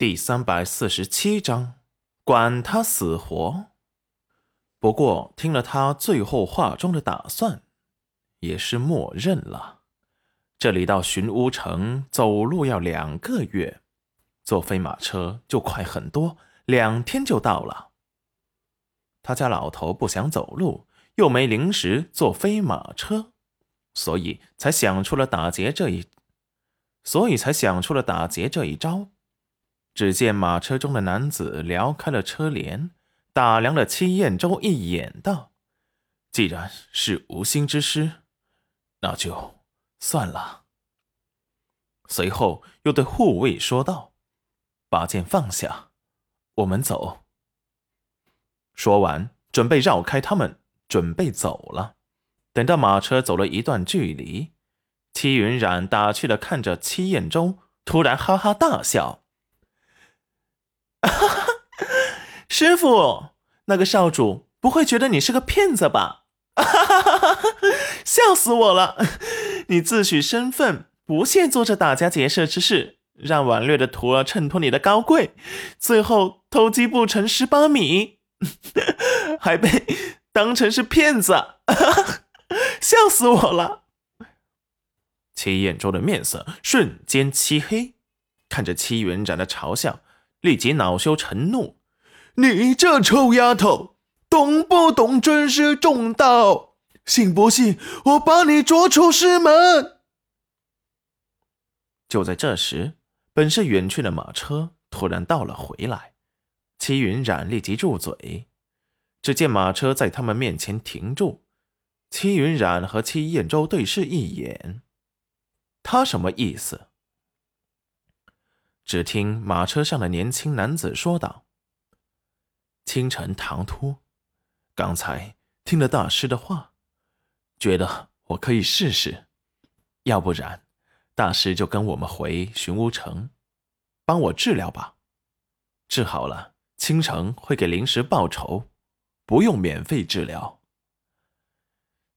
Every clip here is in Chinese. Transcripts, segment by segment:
第三百四十七章，管他死活。不过听了他最后话中的打算，也是默认了。这里到寻乌城走路要两个月，坐飞马车就快很多，两天就到了。他家老头不想走路，又没零食坐飞马车，所以才想出了打劫这一，所以才想出了打劫这一招。只见马车中的男子撩开了车帘，打量了戚彦周一眼，道：“既然是无心之失，那就算了。”随后又对护卫说道：“把剑放下，我们走。”说完，准备绕开他们，准备走了。等到马车走了一段距离，戚云染打趣的看着戚彦周，突然哈哈大笑。哈 哈师傅，那个少主不会觉得你是个骗子吧？哈哈哈哈哈笑死我了！你自诩身份，不屑做这打家劫舍之事，让婉略的徒儿衬托你的高贵，最后偷鸡不成蚀把米，还被当成是骗子，哈 哈笑死我了！戚彦周的面色瞬间漆黑，看着戚元展的嘲笑。立即恼羞成怒：“你这臭丫头，懂不懂尊师重道？信不信我把你逐出师门？”就在这时，本是远去的马车突然倒了回来。戚云染立即住嘴。只见马车在他们面前停住，戚云染和戚彦周对视一眼，他什么意思？只听马车上的年轻男子说道：“清晨唐突，刚才听了大师的话，觉得我可以试试。要不然，大师就跟我们回寻乌城，帮我治疗吧。治好了，倾城会给灵石报酬，不用免费治疗。”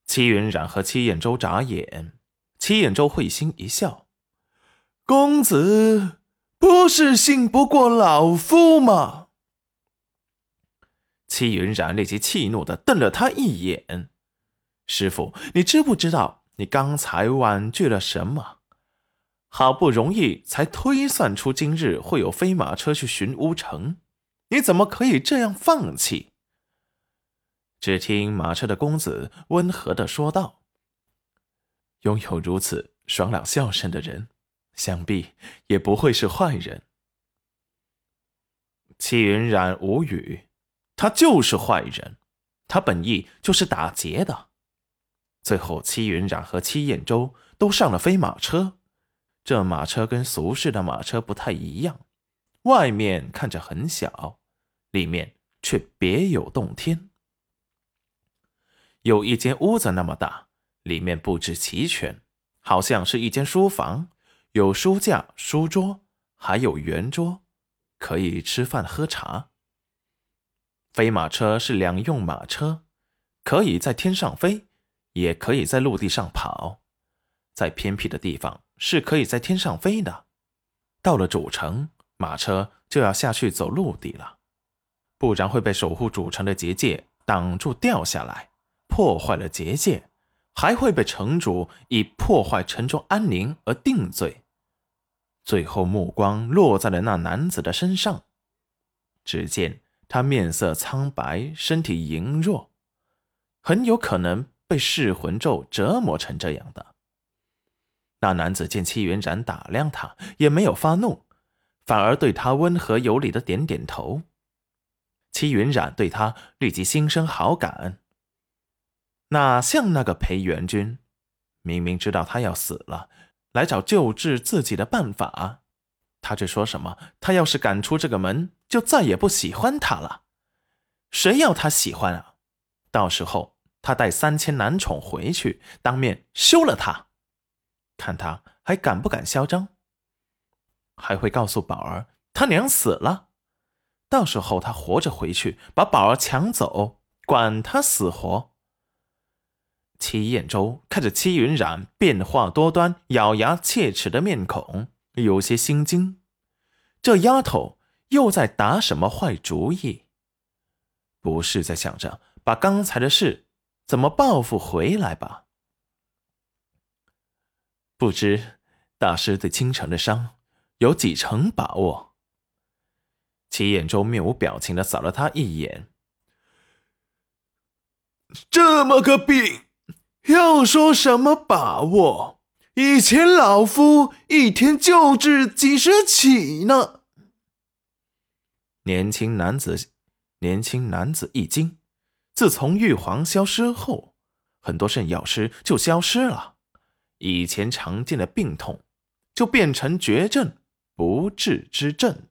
戚云染和戚彦周眨眼，戚彦周会心一笑：“公子。”不是信不过老夫吗？戚云染立即气怒的瞪了他一眼：“师傅，你知不知道你刚才婉拒了什么？好不容易才推算出今日会有飞马车去寻乌城，你怎么可以这样放弃？”只听马车的公子温和的说道：“拥有如此爽朗笑声的人。”想必也不会是坏人。戚云染无语，他就是坏人，他本意就是打劫的。最后，戚云染和戚彦周都上了飞马车，这马车跟俗世的马车不太一样，外面看着很小，里面却别有洞天。有一间屋子那么大，里面布置齐全，好像是一间书房。有书架、书桌，还有圆桌，可以吃饭喝茶。飞马车是两用马车，可以在天上飞，也可以在陆地上跑。在偏僻的地方是可以在天上飞的，到了主城，马车就要下去走陆地了，不然会被守护主城的结界挡住掉下来，破坏了结界，还会被城主以破坏城中安宁而定罪。最后，目光落在了那男子的身上，只见他面色苍白，身体羸弱，很有可能被噬魂咒折磨成这样的。那男子见戚云染打量他，也没有发怒，反而对他温和有礼的点点头。戚云染对他立即心生好感，哪像那个裴元君，明明知道他要死了。来找救治自己的办法，他却说什么？他要是敢出这个门，就再也不喜欢他了。谁要他喜欢啊？到时候他带三千男宠回去，当面休了他，看他还敢不敢嚣张？还会告诉宝儿他娘死了。到时候他活着回去，把宝儿抢走，管他死活。戚彦周看着戚云染变化多端、咬牙切齿的面孔，有些心惊。这丫头又在打什么坏主意？不是在想着把刚才的事怎么报复回来吧？不知大师对倾城的伤有几成把握？齐眼周面无表情的扫了他一眼。这么个病，要说什么把握？以前老夫一天就治几十起呢。年轻男子，年轻男子一惊。自从玉皇消失后，很多肾药师就消失了，以前常见的病痛就变成绝症，不治之症。